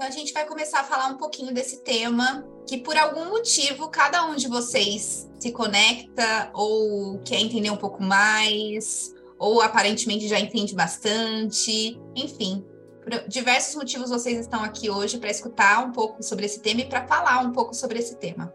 Então a gente vai começar a falar um pouquinho desse tema, que por algum motivo cada um de vocês se conecta ou quer entender um pouco mais, ou aparentemente já entende bastante, enfim. Por diversos motivos vocês estão aqui hoje para escutar um pouco sobre esse tema e para falar um pouco sobre esse tema.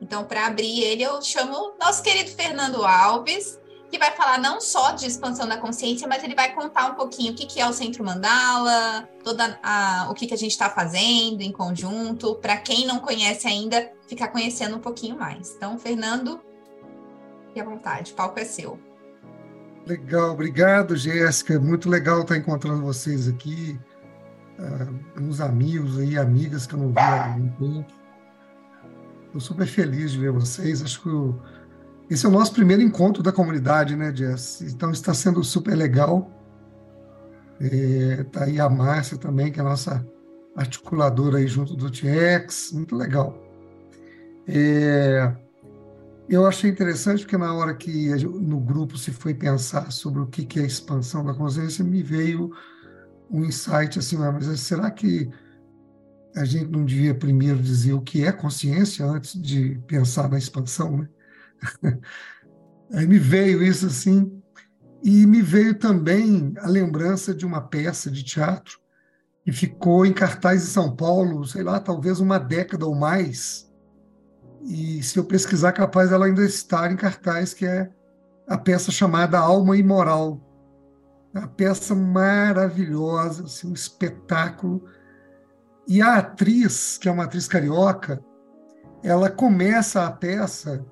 Então, para abrir ele, eu chamo nosso querido Fernando Alves, que vai falar não só de expansão da consciência, mas ele vai contar um pouquinho o que, que é o Centro Mandala, toda a, o que, que a gente está fazendo em conjunto, para quem não conhece ainda, ficar conhecendo um pouquinho mais. Então, Fernando, fique à vontade, o palco é seu. Legal, obrigado, Jéssica. Muito legal estar encontrando vocês aqui, uh, uns amigos e amigas que eu não vi há um tempo. Estou super feliz de ver vocês. Acho que o esse é o nosso primeiro encontro da comunidade, né, Jess? Então está sendo super legal. Está é, aí a Márcia também, que é a nossa articuladora aí junto do TX, muito legal. É, eu achei interessante porque na hora que no grupo se foi pensar sobre o que é a expansão da consciência, me veio um insight assim, ah, mas será que a gente não devia primeiro dizer o que é consciência antes de pensar na expansão, né? Aí me veio isso assim, e me veio também a lembrança de uma peça de teatro que ficou em cartaz em São Paulo, sei lá, talvez uma década ou mais. E se eu pesquisar, capaz ela ainda estar em cartaz, que é a peça chamada Alma Imoral. É uma peça maravilhosa, assim, um espetáculo. E a atriz, que é uma atriz carioca, ela começa a peça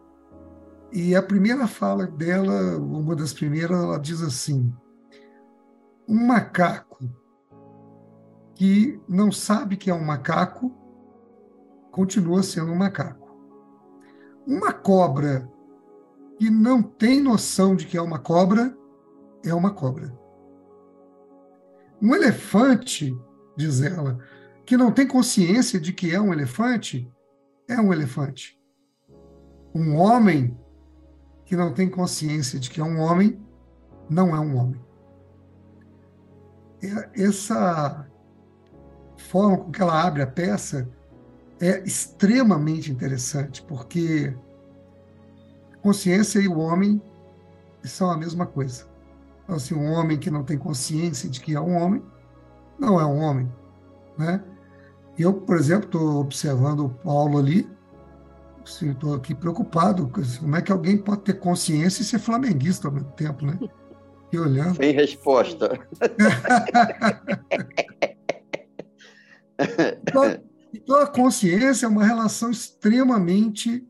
e a primeira fala dela, uma das primeiras, ela diz assim: um macaco que não sabe que é um macaco continua sendo um macaco. Uma cobra que não tem noção de que é uma cobra é uma cobra. Um elefante, diz ela, que não tem consciência de que é um elefante, é um elefante. Um homem que não tem consciência de que é um homem, não é um homem. Essa forma com que ela abre a peça é extremamente interessante, porque consciência e o homem são a mesma coisa. Então, assim, um homem que não tem consciência de que é um homem, não é um homem, né? Eu, por exemplo, estou observando o Paulo ali, estou aqui preocupado. Como é que alguém pode ter consciência e ser flamenguista ao mesmo tempo, né? E olhando. Sem resposta. então, então, a consciência é uma relação extremamente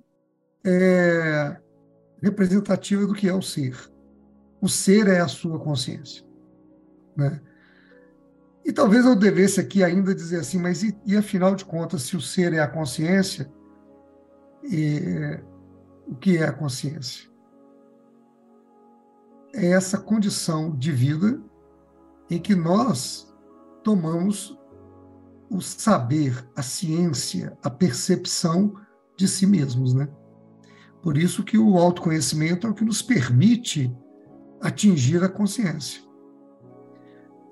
é, representativa do que é o ser. O ser é a sua consciência. Né? E talvez eu devesse aqui ainda dizer assim, mas e, e afinal de contas, se o ser é a consciência, o que é a consciência? É essa condição de vida em que nós tomamos o saber, a ciência, a percepção de si mesmos, né? Por isso que o autoconhecimento é o que nos permite atingir a consciência.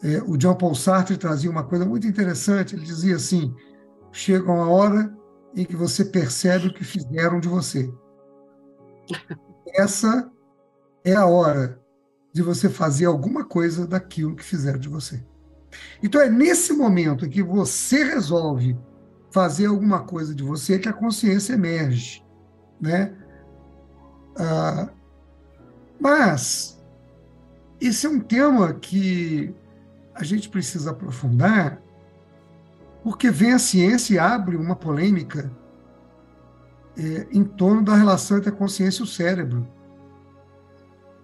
É, o John Paul Sartre trazia uma coisa muito interessante. Ele dizia assim: chega uma hora em que você percebe o que fizeram de você. Essa é a hora de você fazer alguma coisa daquilo que fizeram de você. Então é nesse momento que você resolve fazer alguma coisa de você que a consciência emerge, né? Ah, mas esse é um tema que a gente precisa aprofundar, porque vem a ciência e abre uma polêmica é, em torno da relação entre a consciência e o cérebro.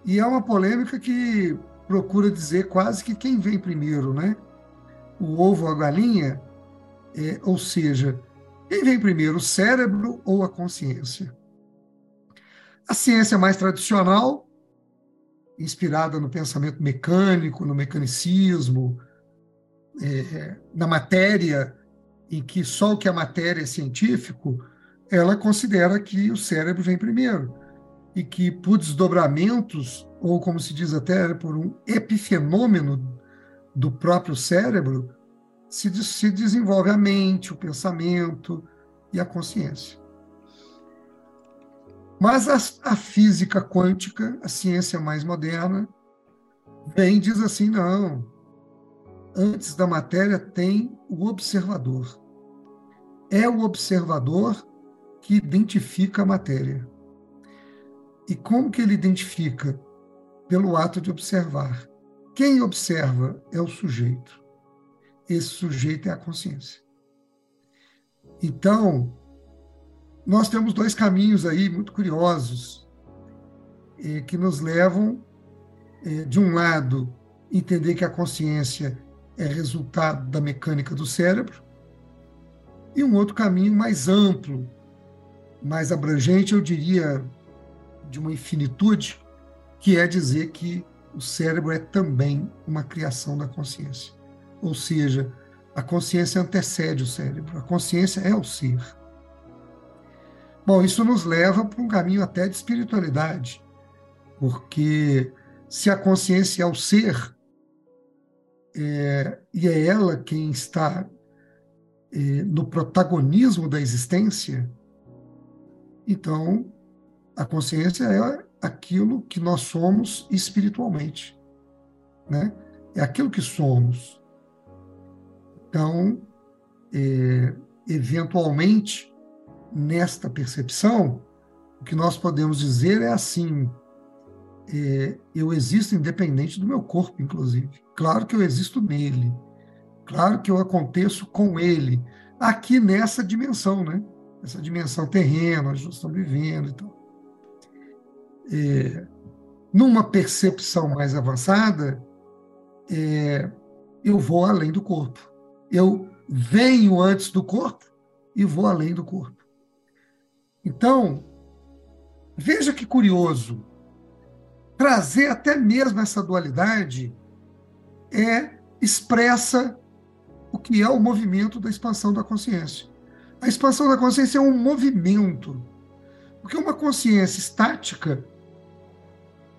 E é uma polêmica que procura dizer quase que quem vem primeiro, né? O ovo ou a galinha, é, ou seja, quem vem primeiro, o cérebro ou a consciência? A ciência mais tradicional, inspirada no pensamento mecânico, no mecanicismo, é, na matéria, em que só o que a matéria é científico, ela considera que o cérebro vem primeiro e que por desdobramentos, ou como se diz até, por um epifenômeno do próprio cérebro, se, se desenvolve a mente, o pensamento e a consciência. Mas a, a física quântica, a ciência mais moderna, vem diz assim: não, antes da matéria tem o observador. É o observador que identifica a matéria. E como que ele identifica? Pelo ato de observar. Quem observa é o sujeito. Esse sujeito é a consciência. Então, nós temos dois caminhos aí muito curiosos eh, que nos levam, eh, de um lado, entender que a consciência é resultado da mecânica do cérebro, e um outro caminho mais amplo, mais abrangente, eu diria, de uma infinitude, que é dizer que o cérebro é também uma criação da consciência. Ou seja, a consciência antecede o cérebro, a consciência é o ser. Bom, isso nos leva para um caminho até de espiritualidade, porque se a consciência é o ser, é, e é ela quem está é, no protagonismo da existência, então a consciência é aquilo que nós somos espiritualmente, né? É aquilo que somos. Então, é, eventualmente, nesta percepção, o que nós podemos dizer é assim: é, eu existo independente do meu corpo, inclusive. Claro que eu existo nele. Claro que eu aconteço com ele. Aqui nessa dimensão, né? Essa dimensão terrena, onde nós estamos vivendo e tal. É, numa percepção mais avançada, é, eu vou além do corpo. Eu venho antes do corpo e vou além do corpo. Então, veja que curioso. Trazer até mesmo essa dualidade é expressa o que é o movimento da expansão da consciência. A expansão da consciência é um movimento. Porque uma consciência estática,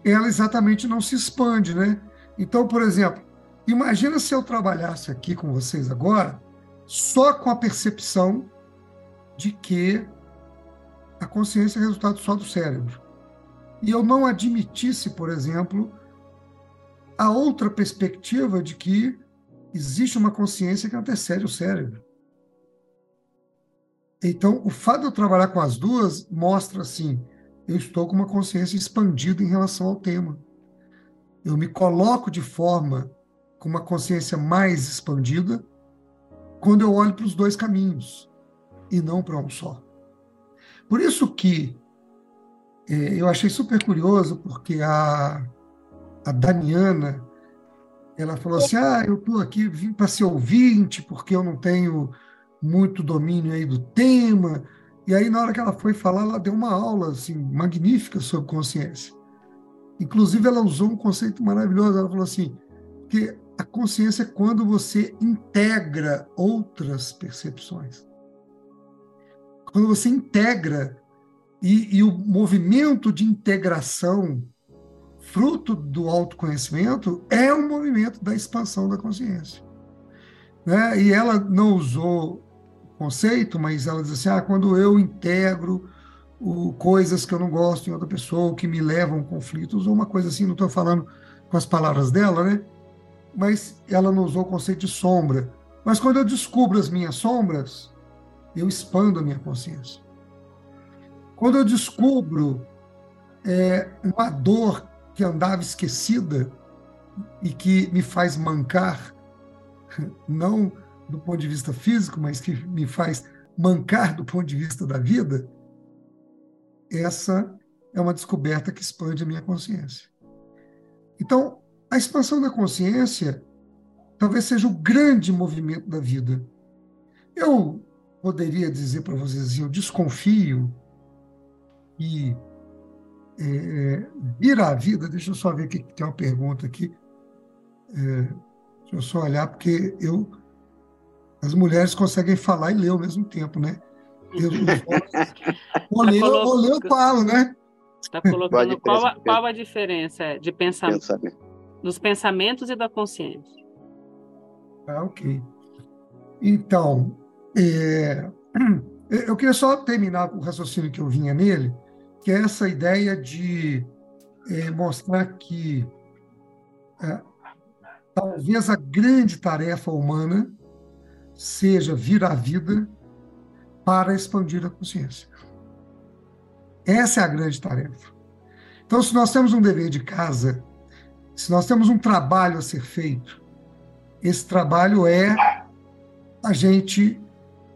ela exatamente não se expande, né? Então, por exemplo, imagina se eu trabalhasse aqui com vocês agora só com a percepção de que a consciência é resultado só do cérebro. E eu não admitisse, por exemplo, a outra perspectiva de que existe uma consciência que antecede o cérebro. Então, o fato de eu trabalhar com as duas mostra assim, eu estou com uma consciência expandida em relação ao tema. Eu me coloco de forma com uma consciência mais expandida quando eu olho para os dois caminhos e não para um só. Por isso que eu achei super curioso, porque a, a Daniana, ela falou assim, ah, eu estou aqui, vim para ser ouvinte, porque eu não tenho muito domínio aí do tema. E aí, na hora que ela foi falar, ela deu uma aula assim, magnífica sobre consciência. Inclusive, ela usou um conceito maravilhoso. Ela falou assim, que a consciência é quando você integra outras percepções quando você integra e, e o movimento de integração, fruto do autoconhecimento, é um movimento da expansão da consciência. Né? E ela não usou o conceito, mas ela diz assim: ah, quando eu integro o, coisas que eu não gosto em outra pessoa, que me levam a conflitos, ou uma coisa assim, não estou falando com as palavras dela, né? Mas ela não usou o conceito de sombra. Mas quando eu descubro as minhas sombras, eu expando a minha consciência. Quando eu descubro é, uma dor que andava esquecida e que me faz mancar, não do ponto de vista físico, mas que me faz mancar do ponto de vista da vida, essa é uma descoberta que expande a minha consciência. Então, a expansão da consciência talvez seja o grande movimento da vida. Eu poderia dizer para vocês assim, eu desconfio que é, é, vir à vida, deixa eu só ver que tem uma pergunta aqui, é, deixa eu só olhar, porque eu, as mulheres conseguem falar e ler ao mesmo tempo, né? Eu, ou, ler, tá ou ler eu falo, né? Está colocando qual a, qual a diferença de pensamento, pensamento, dos pensamentos e da consciência. Ah, ok. Então, é, eu queria só terminar o raciocínio que eu vinha nele, que é essa ideia de é, mostrar que é, talvez a grande tarefa humana seja vir à vida para expandir a consciência. Essa é a grande tarefa. Então, se nós temos um dever de casa, se nós temos um trabalho a ser feito, esse trabalho é a gente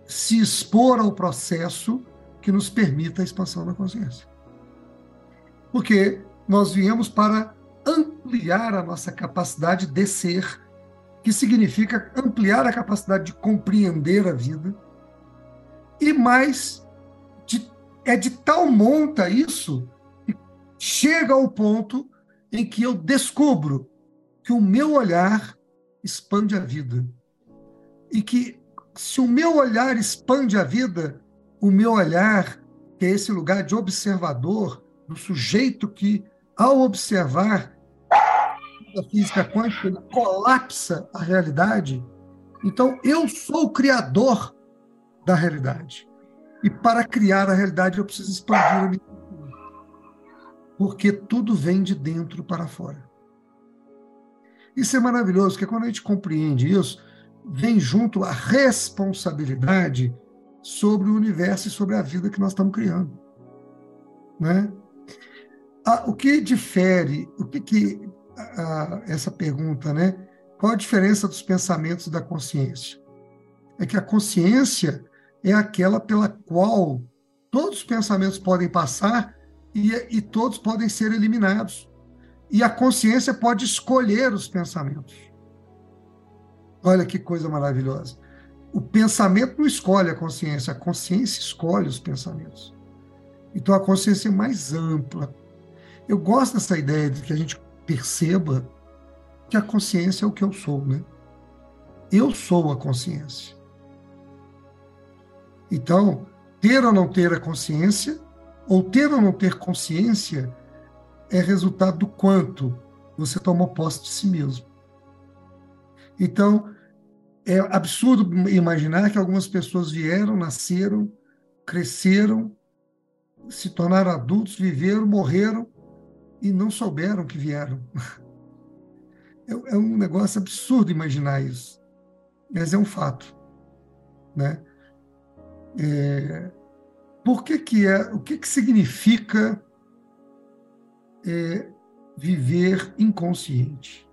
se expor ao processo que nos permita a expansão da consciência. Porque nós viemos para ampliar a nossa capacidade de ser, que significa ampliar a capacidade de compreender a vida, e mais, de, é de tal monta isso que chega ao ponto em que eu descubro que o meu olhar expande a vida. E que, se o meu olhar expande a vida, o meu olhar, que é esse lugar de observador, do sujeito que, ao observar a física quântica, ele colapsa a realidade. Então, eu sou o criador da realidade. E para criar a realidade, eu preciso expandir a minha porque tudo vem de dentro para fora. Isso é maravilhoso, porque quando a gente compreende isso, vem junto a responsabilidade sobre o universo e sobre a vida que nós estamos criando. Né? Ah, o que difere, o que, que ah, essa pergunta, né? Qual a diferença dos pensamentos da consciência? É que a consciência é aquela pela qual todos os pensamentos podem passar e, e todos podem ser eliminados. E a consciência pode escolher os pensamentos. Olha que coisa maravilhosa. O pensamento não escolhe a consciência, a consciência escolhe os pensamentos. Então a consciência é mais ampla. Eu gosto dessa ideia de que a gente perceba que a consciência é o que eu sou, né? Eu sou a consciência. Então, ter ou não ter a consciência ou ter ou não ter consciência é resultado do quanto você tomou posse de si mesmo. Então, é absurdo imaginar que algumas pessoas vieram, nasceram, cresceram, se tornaram adultos, viveram, morreram e não souberam que vieram. É, é um negócio absurdo imaginar isso, mas é um fato, né? É, por que que é, o que que significa é, viver inconsciente?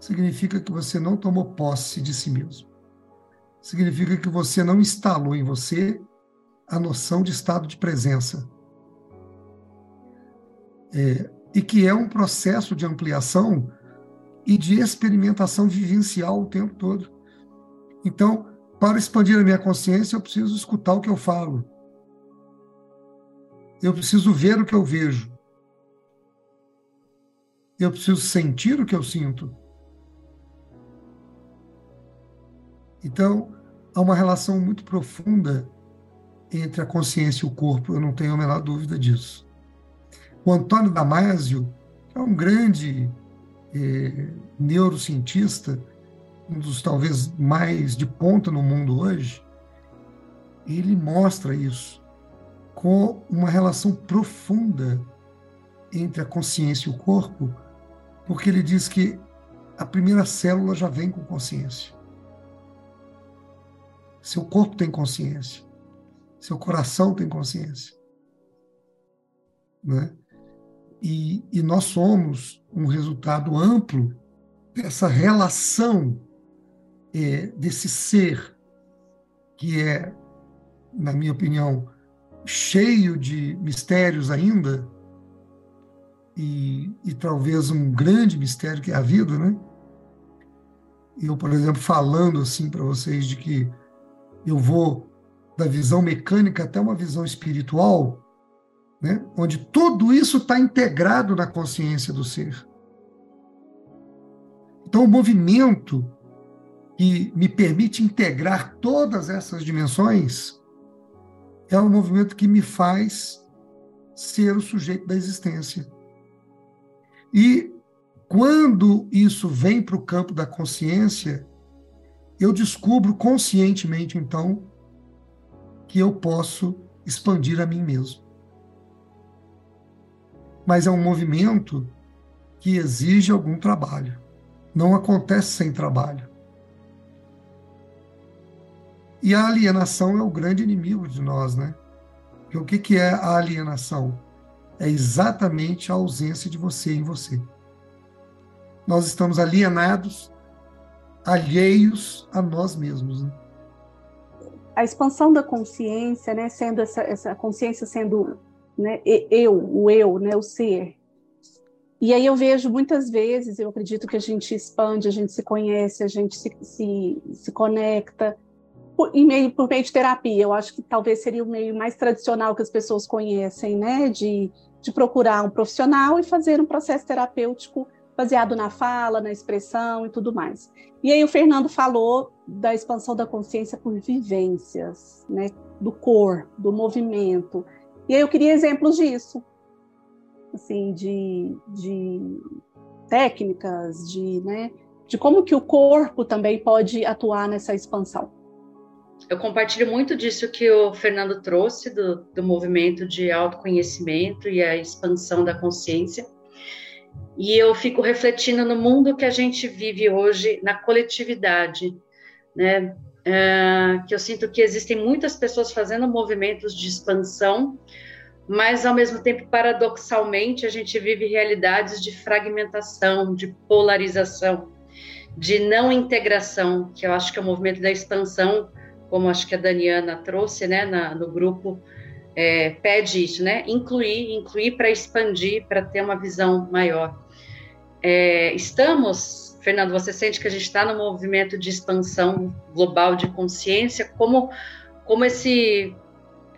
Significa que você não tomou posse de si mesmo. Significa que você não instalou em você a noção de estado de presença. É, e que é um processo de ampliação e de experimentação vivencial o tempo todo. Então, para expandir a minha consciência, eu preciso escutar o que eu falo. Eu preciso ver o que eu vejo. Eu preciso sentir o que eu sinto. Então, há uma relação muito profunda entre a consciência e o corpo, eu não tenho a menor dúvida disso. O Antônio Damasio, é um grande eh, neurocientista, um dos talvez mais de ponta no mundo hoje, ele mostra isso com uma relação profunda entre a consciência e o corpo, porque ele diz que a primeira célula já vem com consciência. Seu corpo tem consciência, seu coração tem consciência. Né? E, e nós somos um resultado amplo dessa relação é, desse ser que é, na minha opinião, cheio de mistérios ainda, e, e talvez um grande mistério que é a vida, né? Eu, por exemplo, falando assim para vocês de que eu vou da visão mecânica até uma visão espiritual, né? onde tudo isso está integrado na consciência do ser. Então, o movimento que me permite integrar todas essas dimensões é um movimento que me faz ser o sujeito da existência. E quando isso vem para o campo da consciência, eu descubro conscientemente, então, que eu posso expandir a mim mesmo. Mas é um movimento que exige algum trabalho. Não acontece sem trabalho. E a alienação é o grande inimigo de nós, né? Porque o que, que é a alienação? É exatamente a ausência de você em você. Nós estamos alienados, alheios a nós mesmos. Né? A expansão da consciência, né, sendo essa, essa consciência sendo né, eu, o eu, né, o ser. E aí eu vejo muitas vezes, eu acredito que a gente expande, a gente se conhece, a gente se, se, se conecta, por, meio, por meio de terapia. Eu acho que talvez seria o meio mais tradicional que as pessoas conhecem, né? De, de procurar um profissional e fazer um processo terapêutico baseado na fala, na expressão e tudo mais. E aí o Fernando falou da expansão da consciência por vivências, né? Do corpo, do movimento. E aí eu queria exemplos disso, assim, de, de técnicas, de, né? De como que o corpo também pode atuar nessa expansão eu compartilho muito disso que o Fernando trouxe, do, do movimento de autoconhecimento e a expansão da consciência. E eu fico refletindo no mundo que a gente vive hoje, na coletividade, né? Uh, que eu sinto que existem muitas pessoas fazendo movimentos de expansão, mas ao mesmo tempo, paradoxalmente, a gente vive realidades de fragmentação, de polarização, de não integração, que eu acho que é o movimento da expansão como acho que a Daniana trouxe, né, na, no grupo, é, pede isso, né, incluir, incluir para expandir, para ter uma visão maior. É, estamos, Fernando, você sente que a gente está no movimento de expansão global de consciência, como, como esse,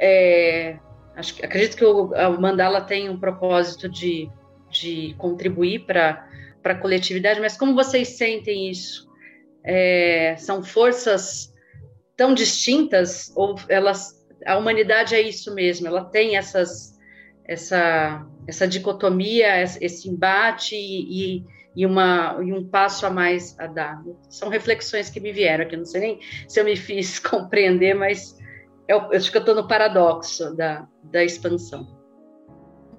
é, acho, acredito que o, Mandala tem um propósito de, de contribuir para a coletividade, mas como vocês sentem isso? É, são forças tão distintas ou elas a humanidade é isso mesmo, ela tem essas essa essa dicotomia, esse embate e, e, uma, e um passo a mais a dar. São reflexões que me vieram aqui, não sei nem se eu me fiz compreender, mas eu, eu acho que eu estou no paradoxo da, da expansão.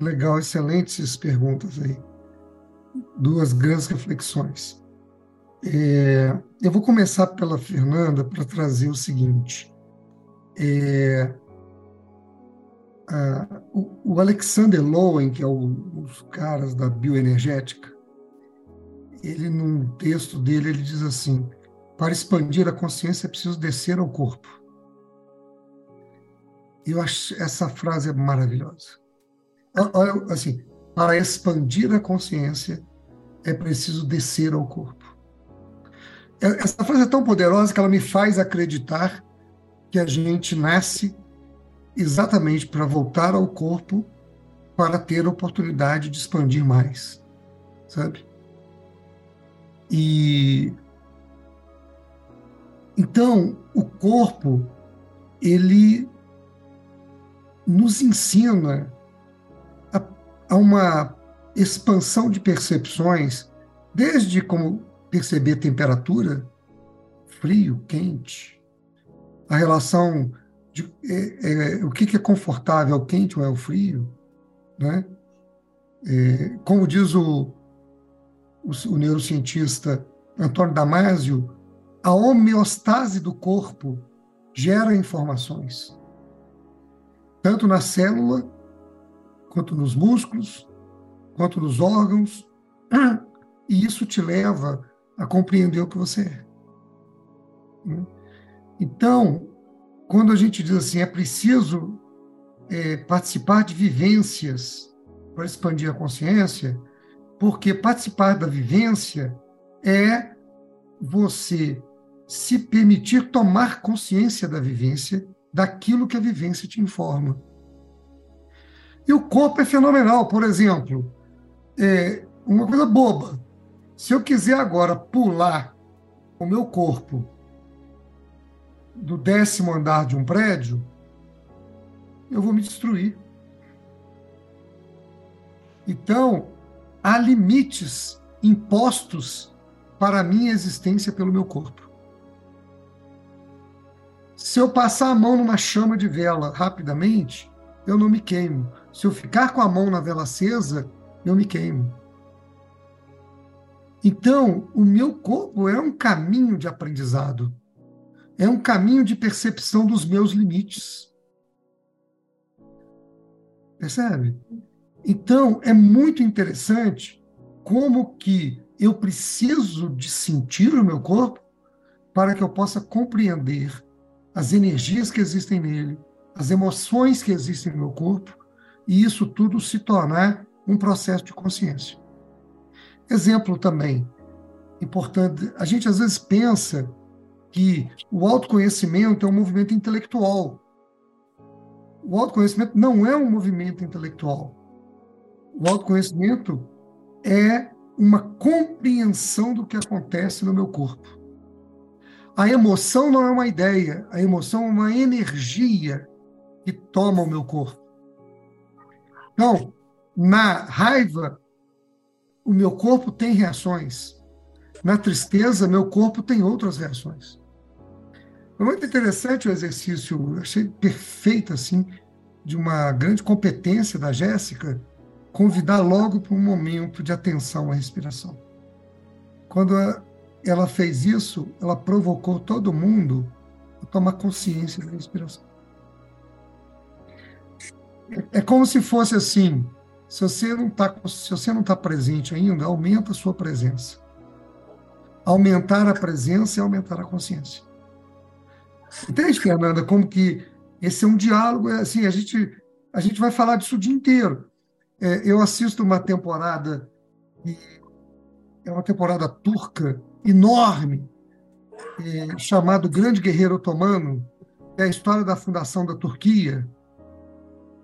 Legal, excelentes perguntas aí. Duas grandes reflexões. É, eu vou começar pela Fernanda para trazer o seguinte. É, a, o, o, Alexander Lowen, que é o, os caras da bioenergética, ele num texto dele ele diz assim: para expandir a consciência é preciso descer ao corpo. Eu acho essa frase é maravilhosa. Olha, assim, para expandir a consciência é preciso descer ao corpo. Essa frase é tão poderosa que ela me faz acreditar que a gente nasce exatamente para voltar ao corpo para ter a oportunidade de expandir mais, sabe? E então o corpo ele nos ensina a, a uma expansão de percepções, desde como perceber temperatura, frio, quente, a relação de é, é, o que, que é confortável, é o quente ou é o frio, né? É, como diz o, o, o neurocientista Antônio Damasio, a homeostase do corpo gera informações, tanto na célula, quanto nos músculos, quanto nos órgãos, e isso te leva a compreender o que você é. Né? Então, quando a gente diz assim, é preciso é, participar de vivências para expandir a consciência, porque participar da vivência é você se permitir tomar consciência da vivência, daquilo que a vivência te informa. E o corpo é fenomenal, por exemplo, é uma coisa boba. Se eu quiser agora pular o meu corpo do décimo andar de um prédio, eu vou me destruir. Então, há limites impostos para a minha existência pelo meu corpo. Se eu passar a mão numa chama de vela rapidamente, eu não me queimo. Se eu ficar com a mão na vela acesa, eu me queimo. Então, o meu corpo é um caminho de aprendizado, é um caminho de percepção dos meus limites. Percebe? Então, é muito interessante como que eu preciso de sentir o meu corpo para que eu possa compreender as energias que existem nele, as emoções que existem no meu corpo, e isso tudo se tornar um processo de consciência. Exemplo também importante, a gente às vezes pensa que o autoconhecimento é um movimento intelectual. O autoconhecimento não é um movimento intelectual. O autoconhecimento é uma compreensão do que acontece no meu corpo. A emoção não é uma ideia, a emoção é uma energia que toma o meu corpo. Então, na raiva, o meu corpo tem reações. Na tristeza, meu corpo tem outras reações. Foi muito interessante o exercício, achei perfeito, assim, de uma grande competência da Jéssica, convidar logo para um momento de atenção à respiração. Quando ela fez isso, ela provocou todo mundo a tomar consciência da respiração. É como se fosse assim: se você não está se você não está presente ainda, aumenta a sua presença. Aumentar a presença é aumentar a consciência. Entende, Fernanda, como que esse é um diálogo, é assim, a gente a gente vai falar disso o dia inteiro. É, eu assisto uma temporada é uma temporada turca enorme é, chamado Grande Guerreiro Otomano, é a história da fundação da Turquia.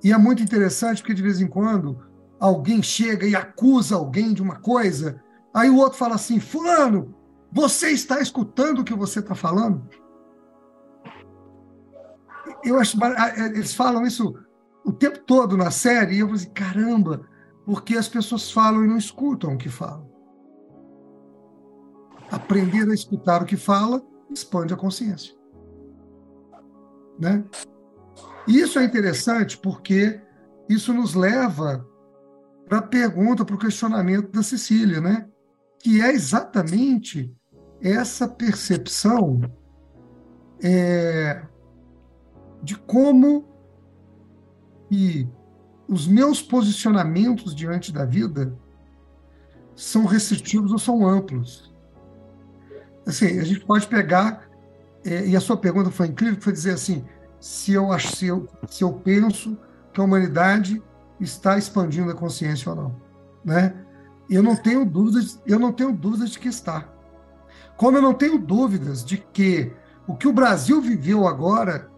E é muito interessante porque de vez em quando alguém chega e acusa alguém de uma coisa, aí o outro fala assim: Fulano, você está escutando o que você está falando? Eu acho eles falam isso o tempo todo na série e eu falo assim, caramba, porque as pessoas falam e não escutam o que falam. Aprender a escutar o que fala expande a consciência. Né? E isso é interessante porque isso nos leva para a pergunta, para o questionamento da Cecília, né? que é exatamente essa percepção é, de como e os meus posicionamentos diante da vida são restritivos ou são amplos. Assim, a gente pode pegar, é, e a sua pergunta foi incrível, foi dizer assim, se eu, se, eu, se eu penso que a humanidade está expandindo a consciência ou não, né? Eu não tenho dúvidas, eu não tenho dúvidas de que está. Como eu não tenho dúvidas de que o que o Brasil viveu agora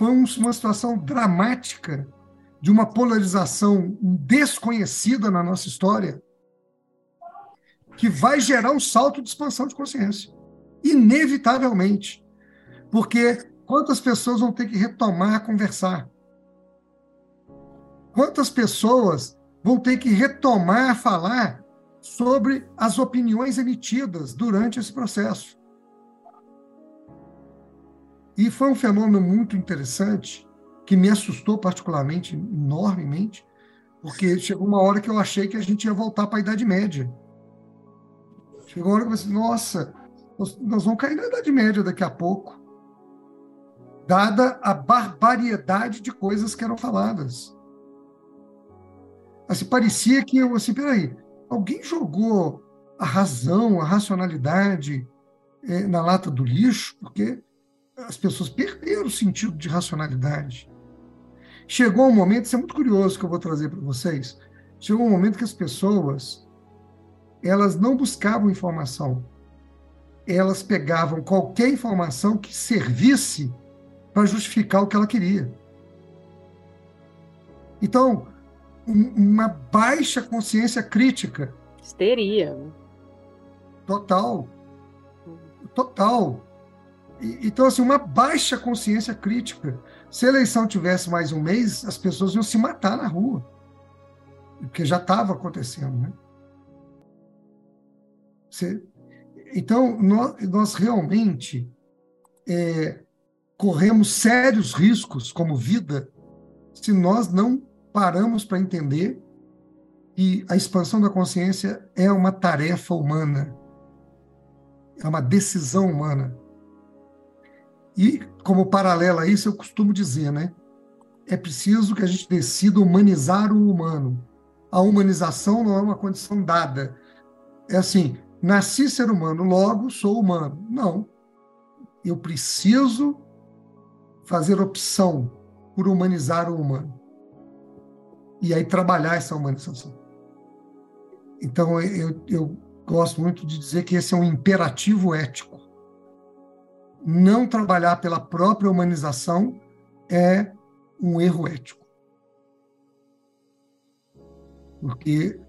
foi uma situação dramática de uma polarização desconhecida na nossa história, que vai gerar um salto de expansão de consciência. Inevitavelmente. Porque quantas pessoas vão ter que retomar a conversar? Quantas pessoas vão ter que retomar a falar sobre as opiniões emitidas durante esse processo? E foi um fenômeno muito interessante, que me assustou particularmente, enormemente, porque chegou uma hora que eu achei que a gente ia voltar para a Idade Média. Chegou uma hora que eu pensei, nossa, nós, nós vamos cair na Idade Média daqui a pouco, dada a barbariedade de coisas que eram faladas. Assim, parecia que eu, assim, peraí, alguém jogou a razão, a racionalidade é, na lata do lixo, porque as pessoas perderam o sentido de racionalidade. Chegou um momento, isso é muito curioso que eu vou trazer para vocês. Chegou um momento que as pessoas elas não buscavam informação. Elas pegavam qualquer informação que servisse para justificar o que ela queria. Então, um, uma baixa consciência crítica. Histeria. Total. Total. Então, assim, uma baixa consciência crítica. Se a eleição tivesse mais um mês, as pessoas iam se matar na rua. Porque já estava acontecendo, né? Você... Então, nós, nós realmente, é, corremos sérios riscos como vida se nós não paramos para entender que a expansão da consciência é uma tarefa humana, é uma decisão humana. E, como paralelo a isso, eu costumo dizer, né? É preciso que a gente decida humanizar o humano. A humanização não é uma condição dada. É assim, nasci ser humano, logo sou humano. Não. Eu preciso fazer opção por humanizar o humano. E aí trabalhar essa humanização. Então, eu, eu gosto muito de dizer que esse é um imperativo ético. Não trabalhar pela própria humanização é um erro ético. Porque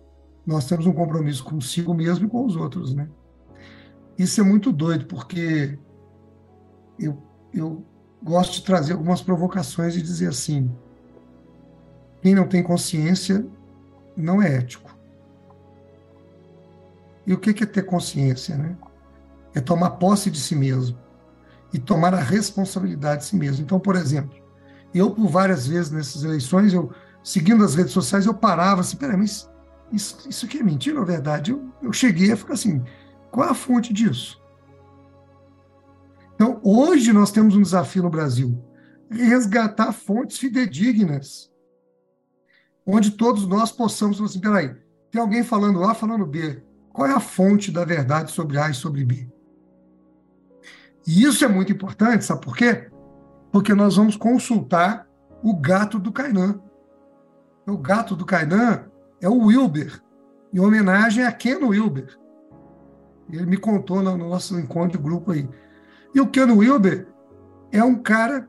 nós temos um compromisso consigo mesmo e com os outros, né? Isso é muito doido, porque eu, eu gosto de trazer algumas provocações e dizer assim: quem não tem consciência não é ético. E o que é ter consciência, né? É tomar posse de si mesmo e tomar a responsabilidade de si mesmo. Então, por exemplo, eu por várias vezes nessas eleições, eu seguindo as redes sociais, eu parava assim, peraí, mas isso, isso aqui é mentira ou verdade? Eu, eu cheguei a ficar assim, qual é a fonte disso? Então, hoje nós temos um desafio no Brasil, resgatar fontes fidedignas, onde todos nós possamos falar assim, peraí, tem alguém falando A, falando B, qual é a fonte da verdade sobre A e sobre B? E isso é muito importante, sabe por quê? Porque nós vamos consultar o gato do Kainan. O gato do Kainan é o Wilber, em homenagem a Ken Wilber. Ele me contou no nosso encontro de grupo aí. E o Ken Wilber é um cara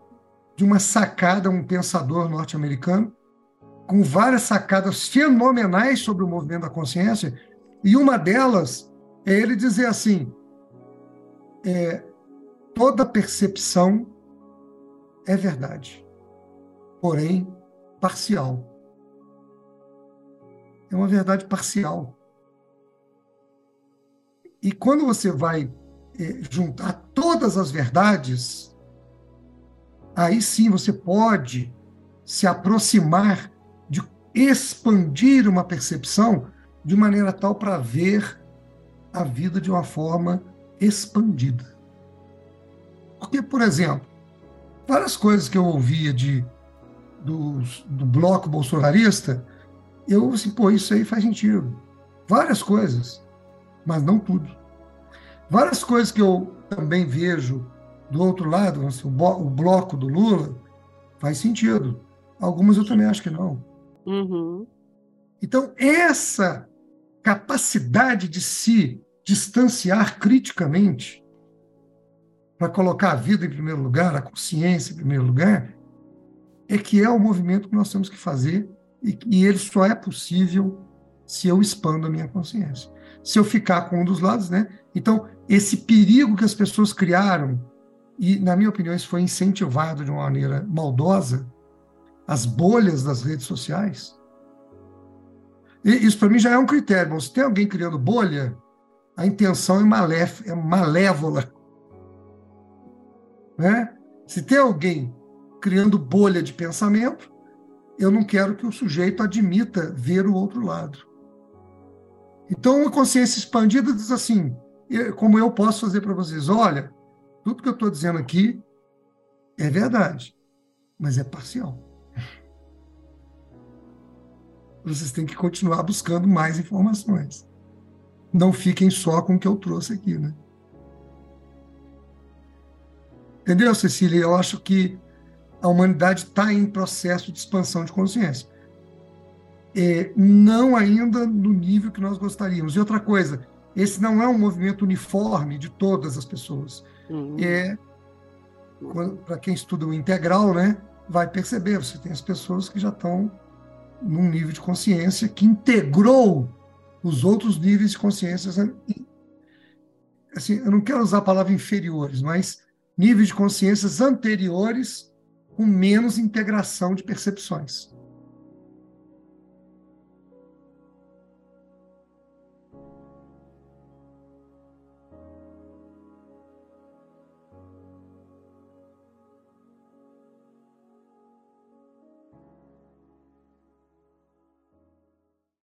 de uma sacada, um pensador norte-americano, com várias sacadas fenomenais sobre o movimento da consciência, e uma delas é ele dizer assim: é, toda percepção é verdade, porém parcial. É uma verdade parcial. E quando você vai é, juntar todas as verdades, aí sim você pode se aproximar de expandir uma percepção de maneira tal para ver a vida de uma forma expandida. Porque, por exemplo, várias coisas que eu ouvia de, do, do bloco bolsonarista, eu assim, pô, isso aí faz sentido. Várias coisas, mas não tudo. Várias coisas que eu também vejo do outro lado, assim, o bloco do Lula, faz sentido. Algumas eu também acho que não. Uhum. Então, essa capacidade de se distanciar criticamente para colocar a vida em primeiro lugar, a consciência em primeiro lugar, é que é o movimento que nós temos que fazer e, e ele só é possível se eu expando a minha consciência. Se eu ficar com um dos lados, né? Então, esse perigo que as pessoas criaram, e na minha opinião isso foi incentivado de uma maneira maldosa, as bolhas das redes sociais, e isso para mim já é um critério. Se tem alguém criando bolha, a intenção é, maléf é malévola. Né? Se tem alguém criando bolha de pensamento, eu não quero que o sujeito admita ver o outro lado. Então, uma consciência expandida diz assim: como eu posso fazer para vocês? Olha, tudo que eu estou dizendo aqui é verdade, mas é parcial vocês têm que continuar buscando mais informações. Não fiquem só com o que eu trouxe aqui, né? Entendeu, Cecília? Eu acho que a humanidade está em processo de expansão de consciência. É, não ainda no nível que nós gostaríamos. E outra coisa, esse não é um movimento uniforme de todas as pessoas. Uhum. É, para quem estuda o integral, né, vai perceber, você tem as pessoas que já estão num nível de consciência que integrou os outros níveis de consciência. Assim, eu não quero usar a palavra inferiores, mas níveis de consciências anteriores com menos integração de percepções.